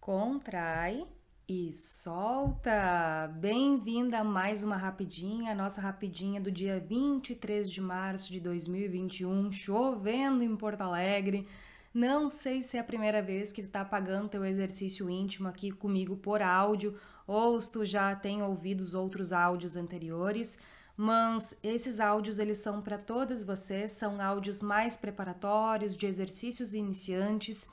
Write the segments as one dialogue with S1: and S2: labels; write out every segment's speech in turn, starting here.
S1: Contrai e solta. Bem-vinda a mais uma rapidinha, a nossa rapidinha do dia 23 de março de 2021, chovendo em Porto Alegre. Não sei se é a primeira vez que tu tá pagando teu exercício íntimo aqui comigo por áudio ou se tu já tem ouvido os outros áudios anteriores, mas esses áudios eles são para todas vocês, são áudios mais preparatórios de exercícios iniciantes.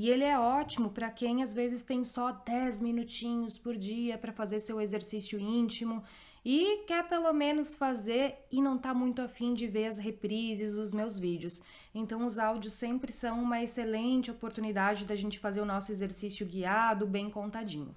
S1: E ele é ótimo para quem às vezes tem só 10 minutinhos por dia para fazer seu exercício íntimo e quer pelo menos fazer e não está muito afim de ver as reprises dos meus vídeos. Então os áudios sempre são uma excelente oportunidade da gente fazer o nosso exercício guiado, bem contadinho.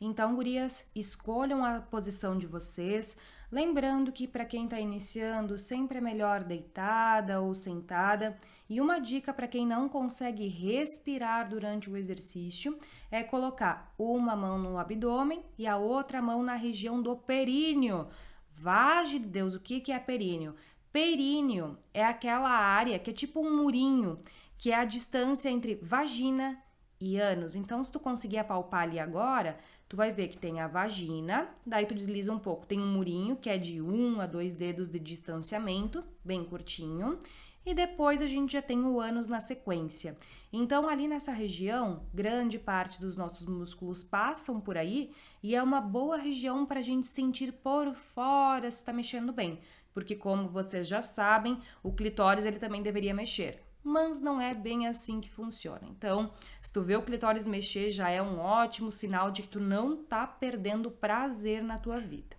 S1: Então, gurias, escolham a posição de vocês, lembrando que para quem está iniciando, sempre é melhor deitada ou sentada. E uma dica para quem não consegue respirar durante o exercício é colocar uma mão no abdômen e a outra mão na região do períneo. Vage de Deus, o que, é períneo? Períneo é aquela área que é tipo um murinho, que é a distância entre vagina e ânus. Então, se tu conseguir apalpar ali agora, tu vai ver que tem a vagina, daí tu desliza um pouco, tem um murinho que é de um a dois dedos de distanciamento, bem curtinho, e depois a gente já tem o ânus na sequência. Então, ali nessa região, grande parte dos nossos músculos passam por aí e é uma boa região para a gente sentir por fora se está mexendo bem, porque como vocês já sabem, o clitóris ele também deveria mexer mas não é bem assim que funciona. Então, se tu vê o clitóris mexer, já é um ótimo sinal de que tu não tá perdendo prazer na tua vida.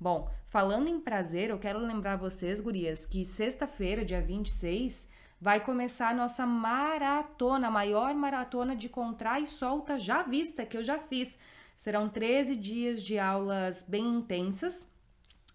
S1: Bom, falando em prazer, eu quero lembrar vocês, gurias, que sexta-feira, dia 26, vai começar a nossa maratona, a maior maratona de contrai e solta já vista, que eu já fiz. Serão 13 dias de aulas bem intensas,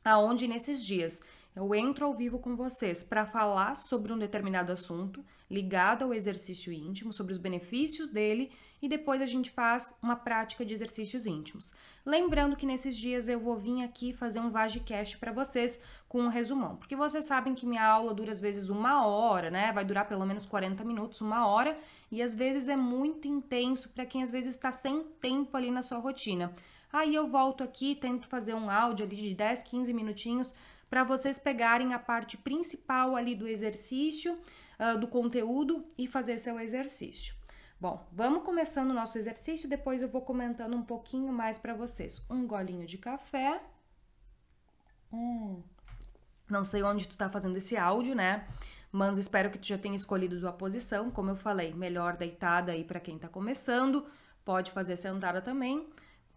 S1: aonde nesses dias eu entro ao vivo com vocês para falar sobre um determinado assunto ligado ao exercício íntimo, sobre os benefícios dele e depois a gente faz uma prática de exercícios íntimos. Lembrando que nesses dias eu vou vir aqui fazer um Vagicast para vocês com um resumão, porque vocês sabem que minha aula dura às vezes uma hora, né? Vai durar pelo menos 40 minutos, uma hora, e às vezes é muito intenso para quem às vezes está sem tempo ali na sua rotina. Aí eu volto aqui, tento fazer um áudio ali de 10, 15 minutinhos para vocês pegarem a parte principal ali do exercício, uh, do conteúdo e fazer seu exercício. Bom, vamos começando o nosso exercício, depois eu vou comentando um pouquinho mais para vocês. Um golinho de café. Hum. Não sei onde tu tá fazendo esse áudio, né? Mas espero que tu já tenha escolhido tua posição. Como eu falei, melhor deitada aí para quem tá começando. Pode fazer sentada também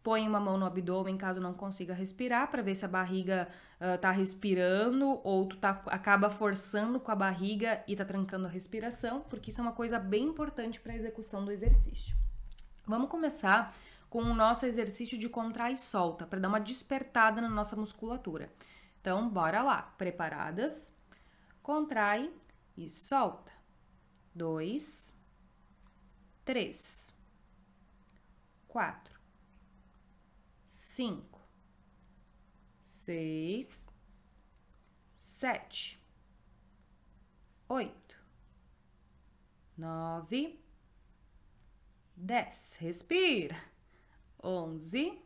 S1: põe uma mão no abdômen caso não consiga respirar, para ver se a barriga uh, tá respirando ou tu tá, acaba forçando com a barriga e tá trancando a respiração, porque isso é uma coisa bem importante para a execução do exercício. Vamos começar com o nosso exercício de contrai e solta, para dar uma despertada na nossa musculatura. Então, bora lá. Preparadas? Contrai e solta. Dois, três, quatro cinco, seis, sete, oito, nove, dez. Respira. Onze,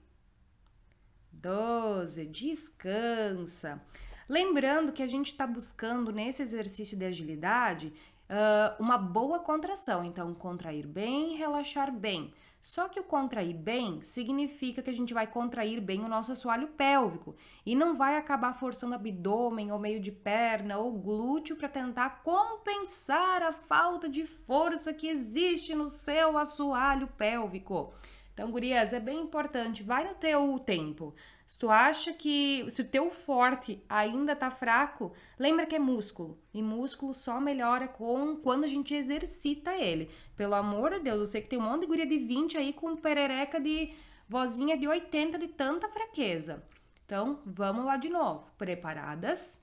S1: doze. Descansa. Lembrando que a gente está buscando nesse exercício de agilidade uh, uma boa contração. Então, contrair bem, relaxar bem. Só que o contrair bem significa que a gente vai contrair bem o nosso assoalho pélvico e não vai acabar forçando abdômen ou meio de perna ou glúteo para tentar compensar a falta de força que existe no seu assoalho pélvico. Então, gurias, é bem importante, vai no teu tempo. Se tu acha que se o teu forte ainda tá fraco, lembra que é músculo. E músculo só melhora com quando a gente exercita ele. Pelo amor de Deus, eu sei que tem um monte de guria de 20 aí com perereca de vozinha de 80 de tanta fraqueza. Então, vamos lá de novo. Preparadas?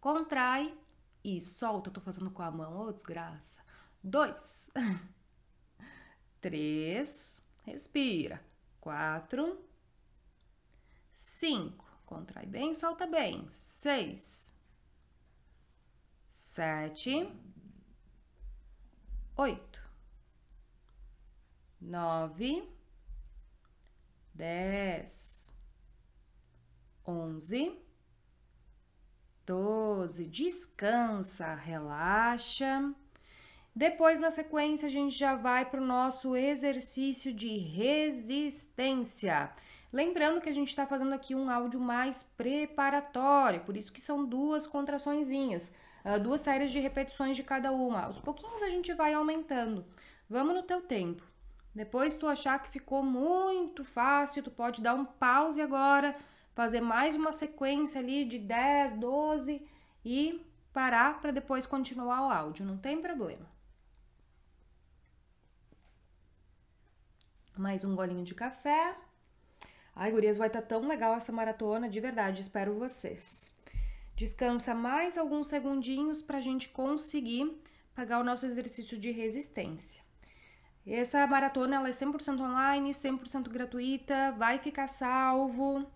S1: Contrai e solta. Eu tô fazendo com a mão, ô oh, desgraça. Dois. Três. Respira. Quatro cinco, contrai bem, solta bem, seis, sete, oito, nove, dez, onze, doze. Descansa, relaxa. Depois, na sequência, a gente já vai para o nosso exercício de resistência. Lembrando que a gente está fazendo aqui um áudio mais preparatório, por isso que são duas contraçõezinhas, ah, duas séries de repetições de cada uma. Aos pouquinhos a gente vai aumentando. Vamos no teu tempo. Depois tu achar que ficou muito fácil, tu pode dar um pause agora, fazer mais uma sequência ali de 10, 12 e parar para depois continuar o áudio, não tem problema. Mais um golinho de café. Ai, gurias, vai estar tá tão legal essa maratona, de verdade, espero vocês. Descansa mais alguns segundinhos para a gente conseguir pagar o nosso exercício de resistência. Essa maratona ela é 100% online, 100% gratuita, vai ficar salvo.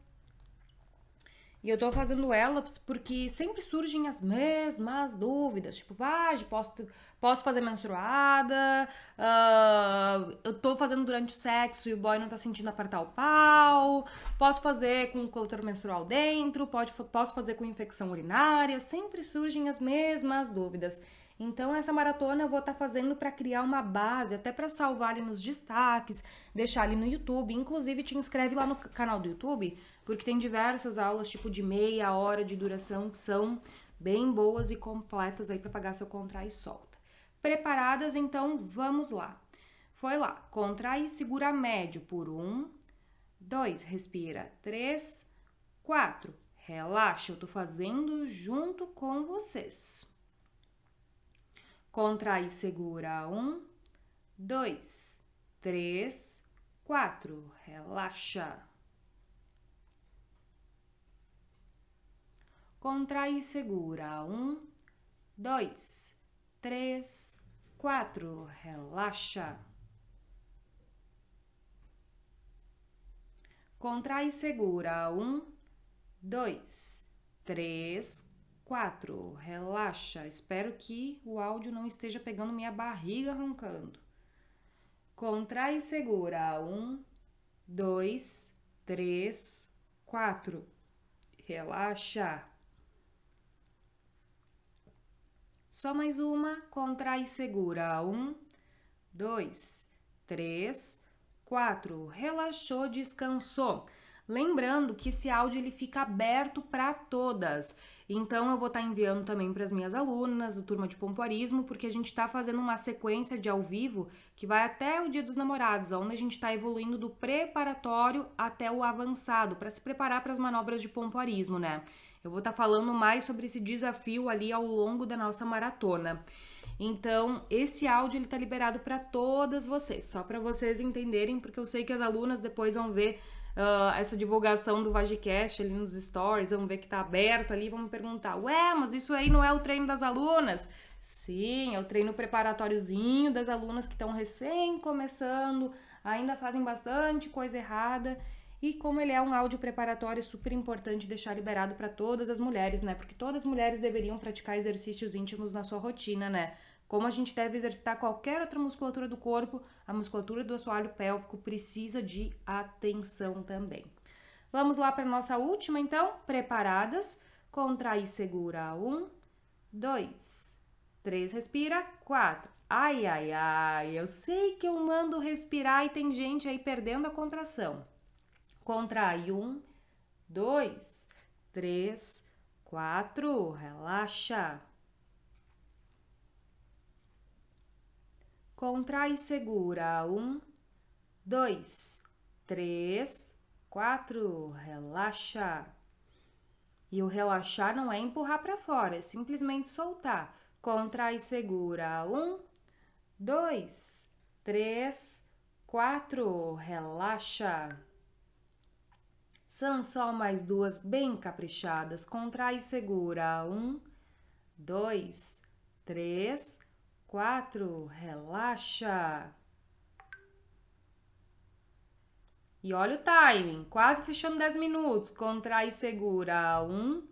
S1: E eu tô fazendo elas porque sempre surgem as mesmas dúvidas. Tipo, vai, posso, posso fazer menstruada, uh, eu tô fazendo durante o sexo e o boy não tá sentindo apertar o pau, posso fazer com coletor menstrual dentro, pode, posso fazer com infecção urinária. Sempre surgem as mesmas dúvidas. Então, essa maratona eu vou estar tá fazendo para criar uma base, até para salvar ali nos destaques, deixar ali no YouTube. Inclusive, te inscreve lá no canal do YouTube, porque tem diversas aulas, tipo de meia hora de duração, que são bem boas e completas aí para pagar seu contrai e solta. Preparadas? Então, vamos lá. Foi lá. Contrai e segura médio por um, dois, respira, três, quatro. Relaxa, eu tô fazendo junto com vocês. Contrai e segura. Um, dois, três, quatro. Relaxa. Contrai e segura. Um, dois, três, quatro. Relaxa. Contrai e segura. Um, dois, três, 4. Relaxa. Espero que o áudio não esteja pegando minha barriga roncando. Contrai e segura. 1, 2, 3, 4. Relaxa. Só mais uma. Contrai e segura. 1, 2, 3, 4. Relaxou, descansou. Lembrando que esse áudio ele fica aberto para todas. Então eu vou estar tá enviando também para as minhas alunas do turma de pompoarismo, porque a gente está fazendo uma sequência de ao vivo que vai até o Dia dos Namorados, onde a gente está evoluindo do preparatório até o avançado para se preparar para as manobras de pompoarismo, né? Eu vou estar tá falando mais sobre esse desafio ali ao longo da nossa maratona. Então, esse áudio ele tá liberado para todas vocês, só para vocês entenderem, porque eu sei que as alunas depois vão ver uh, essa divulgação do Vagicast ali nos stories, vamos ver que tá aberto ali, vamos perguntar, ué, mas isso aí não é o treino das alunas? Sim, é o treino preparatóriozinho das alunas que estão recém começando, ainda fazem bastante coisa errada. E como ele é um áudio preparatório, é super importante deixar liberado para todas as mulheres, né? Porque todas as mulheres deveriam praticar exercícios íntimos na sua rotina, né? Como a gente deve exercitar qualquer outra musculatura do corpo, a musculatura do assoalho pélvico precisa de atenção também. Vamos lá para nossa última, então. Preparadas? Contrai segura. Um, dois, três, respira. Quatro. Ai, ai, ai. Eu sei que eu mando respirar e tem gente aí perdendo a contração. Contrai. Um, dois, três, quatro. Relaxa. Contrai e segura. Um, dois, três, quatro. Relaxa. E o relaxar não é empurrar para fora, é simplesmente soltar. Contrai e segura. Um, dois, três, quatro. Relaxa. São só mais duas bem caprichadas. Contrai e segura. Um, dois, três, quatro, relaxa. E olha o timing, quase fechando 10 minutos. Contrai e segura. Um,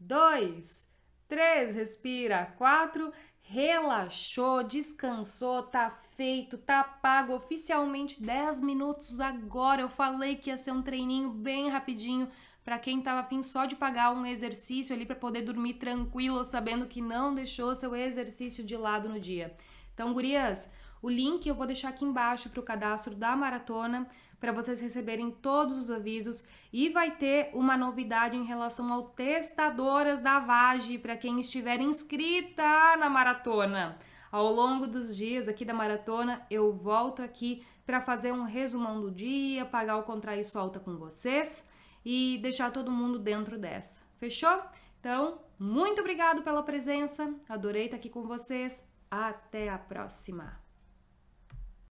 S1: dois, três, respira. Quatro, relaxou, descansou, tá feito, tá pago oficialmente 10 minutos agora. Eu falei que ia ser um treininho bem rapidinho para quem tava afim só de pagar um exercício ali para poder dormir tranquilo, sabendo que não deixou seu exercício de lado no dia. Então, gurias, o link eu vou deixar aqui embaixo para o cadastro da maratona para vocês receberem todos os avisos e vai ter uma novidade em relação ao testadoras da Vage para quem estiver inscrita na maratona. Ao longo dos dias aqui da maratona, eu volto aqui para fazer um resumão do dia, pagar o contrair solta com vocês e deixar todo mundo dentro dessa. Fechou? Então, muito obrigado pela presença. Adorei estar aqui com vocês. Até a próxima.